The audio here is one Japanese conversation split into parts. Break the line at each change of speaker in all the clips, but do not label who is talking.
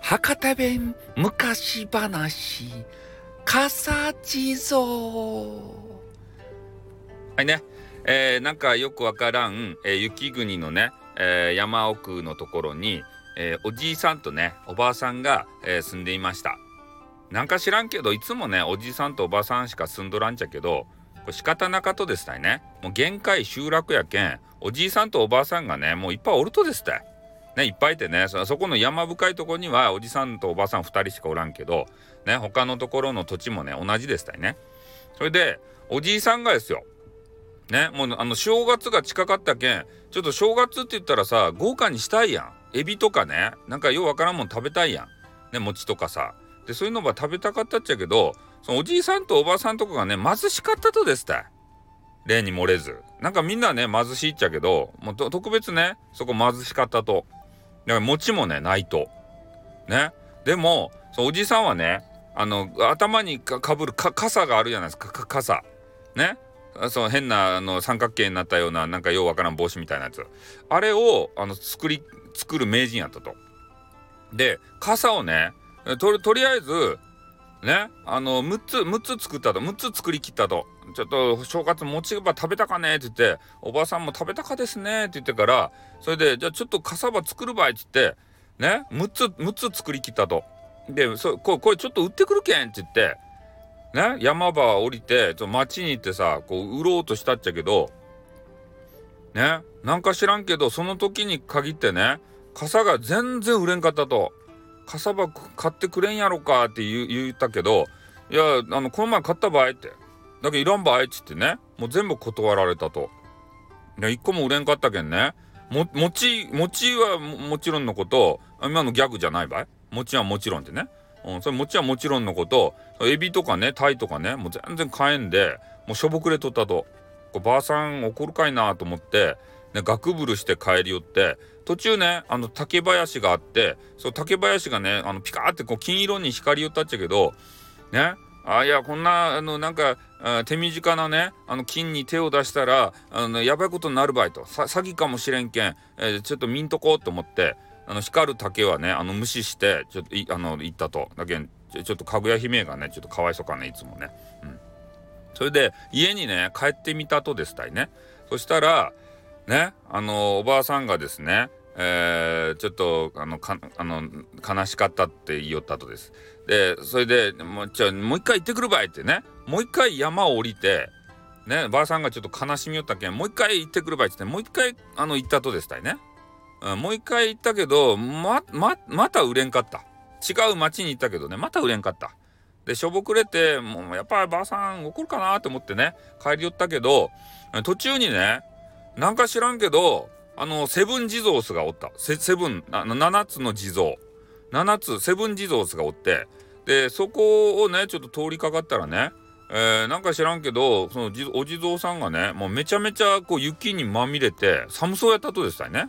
博多弁昔話笠地蔵。はいね、えー、なんかよくわからん、えー、雪国のね、えー、山奥のところに、えおじいさんとねおばあさんが、え住んでいました。なんか知らんけどいつもねおじいさんとおばあさんしか住んどらんちゃけどこれ仕方なかとですたいね。もう限界集落やけんおじいさんとおばあさんがねもういっぱいおるとですたい。ね、いっぱいいてねそこの山深いとこにはおじさんとおばさん2人しかおらんけど、ね、他のところの土地もね同じでしたいね。それでおじいさんがですよ。ねもうあの正月が近かったけんちょっと正月って言ったらさ豪華にしたいやん。エビとかねなんかようわからんもん食べたいやん。ね餅とかさ。でそういうのば食べたかったっちゃけどそのおじいさんとおばさんとかがね貧しかったとですた例に漏れず。なんかみんなね貧しいっちゃけどもう特別ねそこ貧しかったと。だから餅もねないと。ね。でもそのおじさんはねあの頭にかぶる傘があるじゃないですか傘。ね。その変なあの三角形になったようななんかようわからん帽子みたいなやつ。あれをあの作り作る名人やったと。で傘をねととりあえずねあの6つ6つ作ったと。6つ作りきったと。ちょっと正月餅ば食べたかねって言っておばあさんも食べたかですねって言ってからそれでじゃあちょっとかさば作るばいって言ってね6つ6つ作りきったと。でそここれちょっと売ってくるけんって言ってね山場降りてちょ町に行ってさこう売ろうとしたっちゃけどねなんか知らんけどその時に限ってね傘が全然売れんかったと。かさば買ってくれんやろかって言言ったけどいやあのこの前買った場合ってだけどいらん場合っつってねもう全部断られたと。いや一個も売れんかったけんね。も餅餅はもちろんのこと今のギャグじゃない場合。餅はもちろんってね、うん、それ餅はもちろんのこと。エビとかねタイとかねもう全然買えんでもうしょぼくれとったと。ばあさん怒るかいなと思ってね、ガクブルして帰り寄って途中ねあの竹林があってそう竹林がねあのピカーってこう金色に光り寄ったっちゃけどねあいやこんなあのなんか手短なねあの金に手を出したらあのやばいことになるばいと詐欺かもしれんけん、えー、ちょっと見んとこうと思ってあの光る竹はねあの無視してちょっといあの行ったとだけんちょっとかぐや姫がねちょっとかわいそうかねいつもね。うん、それで家にね帰ってみたとですたいね。そしたらねあのおばあさんがですねえー、ちょっとあのかあの悲しかったって言いよったとです。でそれでもうじゃもう一回行ってくるばいってねもう一回山を降りてねばあさんがちょっと悲しみよったけんもう一回行ってくるばいってもう一回あの行ったとですたいね。うん、もう一回行ったけどまままた売れんかった。違う町に行ったけどねまた売れんかった。でしょぼくれてもうやっぱりばあさん怒るかなと思ってね帰り寄ったけど途中にねなんか知らんけど、あの、セブン地蔵スがおった。セブン、あの、7つの地蔵。7つ、セブン地蔵スがおって、で、そこをね、ちょっと通りかかったらね、えー、なんか知らんけど、そのお地蔵さんがね、もうめちゃめちゃこう雪にまみれて、寒そうやったとですたね。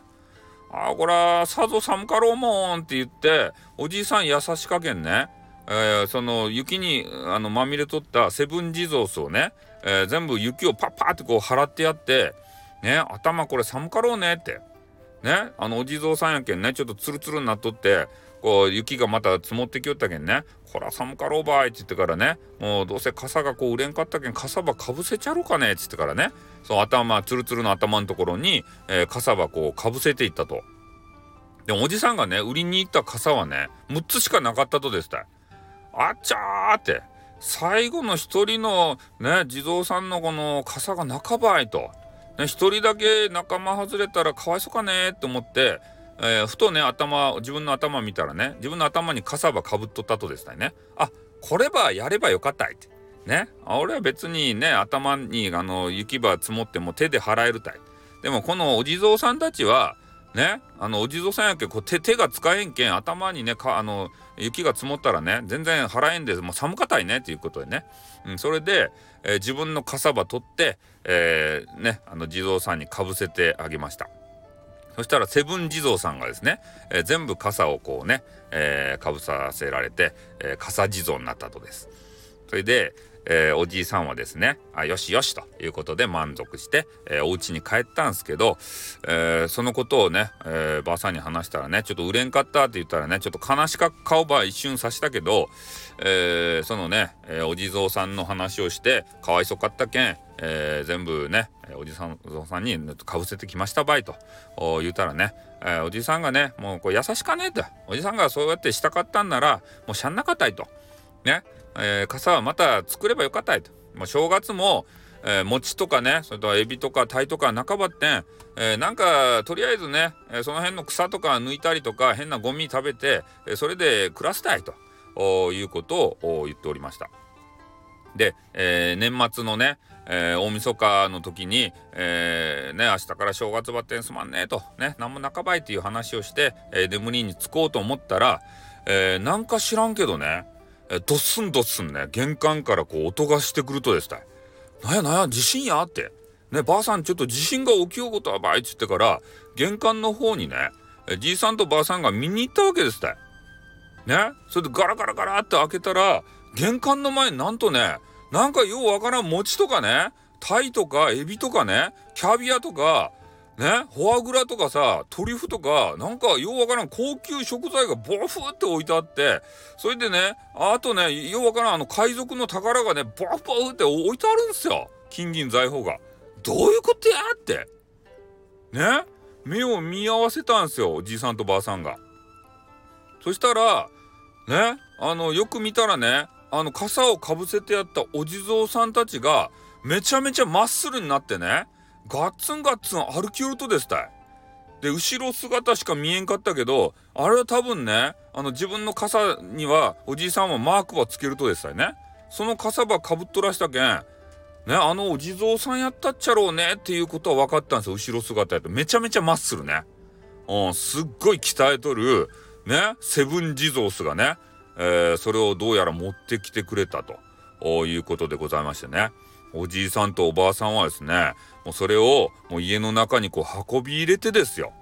ああ、こら、さぞ寒かろうもんって言って、おじいさん優しかけんね、えー、その雪にあのまみれとったセブン地蔵スをね、えー、全部雪をパッパーってこう払ってやって、ね頭これ寒かろうねってねあのお地蔵さんやけんねちょっとツルツルになっとってこう雪がまた積もってきよったけんねこら寒かろうばいって言ってからねもうどうせ傘がこう売れんかったけん傘ばかぶせちゃろうかねっつってからねその頭ツルツルの頭のところに、えー、傘ばこうかぶせていったと。でもおじさんがね売りに行った傘はね6つしかなかったとですたあっちゃーって最後の一人のね地蔵さんのこの傘が半ばいと。ね、一人だけ仲間外れたらかわいそうかねって思って、えー、ふとね頭自分の頭見たらね自分の頭にかさばかぶっとったとですね。あこればやればよかったいって。ね。俺は別にね頭にあの雪ば積もっても手で払えるたい。でもこのお地蔵さんたちはねあのお地蔵さんやけこ手手が使えんけん頭にねかあの雪が積もったらね全然払えんでもう寒かたいねっていうことでね、うん、それで、えー、自分のかさば取って、えー、ねあの地蔵さんにかぶせてあげました。そしたらセブン地蔵さんがですね、えー、全部傘をこうね、えー、かぶさせられて、えー、傘地蔵になったとです。それで、えー、おじいさんはですねあよしよしということで満足して、えー、お家に帰ったんですけど、えー、そのことをね、えー、ばあさんに話したらねちょっと売れんかったって言ったらねちょっと悲しか顔ば一瞬さしたけど、えー、そのね、えー、お地蔵さんの話をしてかわいそかったけん、えー、全部ねおじさんさんにかぶせてきましたばいと言うたらね、えー、おじさんがねもうこう優しかねえと。おじさんがそうやってしたかったんならもうしゃんなかったいと。ね、えー、傘はまた作ればよかったいと、まあ、正月もえー、餅とかねそれとエビとか鯛とか半ばってん、えー、なんかとりあえずね、え、その辺の草とか抜いたりとか変なゴミ食べて、えそれで暮らしたいと。いうことを言っておりました。で、え年末のね、え大晦日の時に、えーね、明日から正月バッテンすまんねえと、ね、なんも半ばいっていう話をして、え眠りにつこうと思ったら、えなんか知らんけどね、えドッスンドッスンね、玄関からこう音がしてくるとですね、なんやなんや地震やって。ね、ばあさんちょっと地震が起きようことはばいっつってから、玄関の方にね、じいさんとばあさんが見に行ったわけですって。ね、それでガラガラガラって開けたら、玄関の前になんとね、なんかようわからん餅とかね、タイとかエビとかね、キャビアとか、ね、フォアグラとかさ、トリュフとか、なんかようわからん高級食材がボフって置いてあって、それでね、あとね、ようわからんあの海賊の宝がね、ボフボフって置いてあるんですよ。金銀財宝が。どういうことやって。ね目を見合わせたんですよ、おじいさんとばあさんが。そしたら、ね、あの、よく見たらね、あの、傘をかぶせてやったお地蔵さんたちが、めちゃめちゃまっすぐになってね、ガッツンガッツン歩き寄るとですたい。で、後ろ姿しか見えんかったけど、あれは多分ね、あの自分の傘にはおじいさんはマークばつけるとですたいね。その傘ばかぶっとらしたけん、ね、あのお地蔵さんやったっちゃろうねっていうことは分かったんですよ。後ろ姿やと。めちゃめちゃマッスルね。うん、すっごい鍛えとる、ね、セブン地蔵スがね、えー、それをどうやら持ってきてくれたということでございましてね。おじいさんとおばあさんはですね、もうそれをもう家の中にこう運び入れてですよ。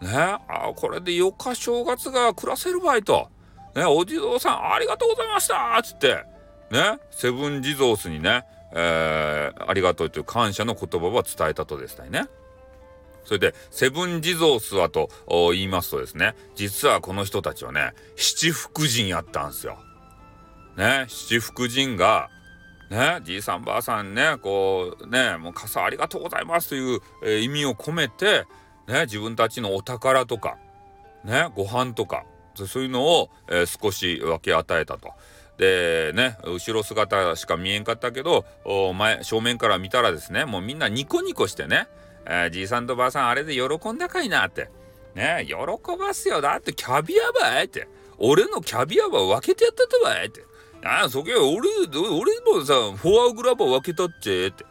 ね、あこれで4日正月が暮らせる場合と。ね、お地蔵さんありがとうございましたっつって、ね、セブン地蔵スにね、えー、ありがとうという感謝の言葉は伝えたとですね。それで、セブン地蔵スはと言いますとですね、実はこの人たちはね、七福神やったんですよ。ね、七福神が、ね、じいさんばあさんね、こう、ね、もう傘ありがとうございますという、えー、意味を込めて、ね、自分たちのお宝とか、ね、ご飯とか、そういうのを、えー、少し分け与えたと。でね後ろ姿しか見えんかったけど前正面から見たらですねもうみんなニコニコしてね、えー、じいさんとばあさんあれで喜んだかいなって。ね喜ばすよだってキャビアばいって。俺のキャビアば分けてやったとばいって。ああ、そげ俺、俺もさ、フォアグラバー分けたっちって。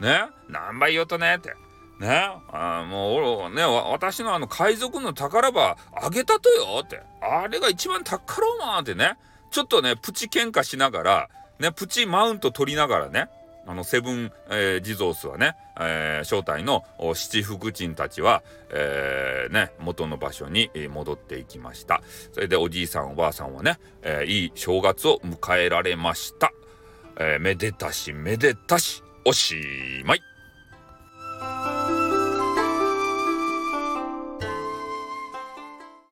ね？何倍言うとねって。ね？あもう俺、ね、私のあの海賊の宝箱あげたとよって。あれが一番宝馬ってね。ちょっとね、プチ喧嘩しながら、ね、プチマウント取りながらね、あのセブン、えー、地蔵スはね、えー、正体の七福神たちは、えー、ね、元の場所に戻っていきました。それでおじいさんおばあさんはね、えー、いい正月を迎えられました。えー、めでたしめでたしおしまい。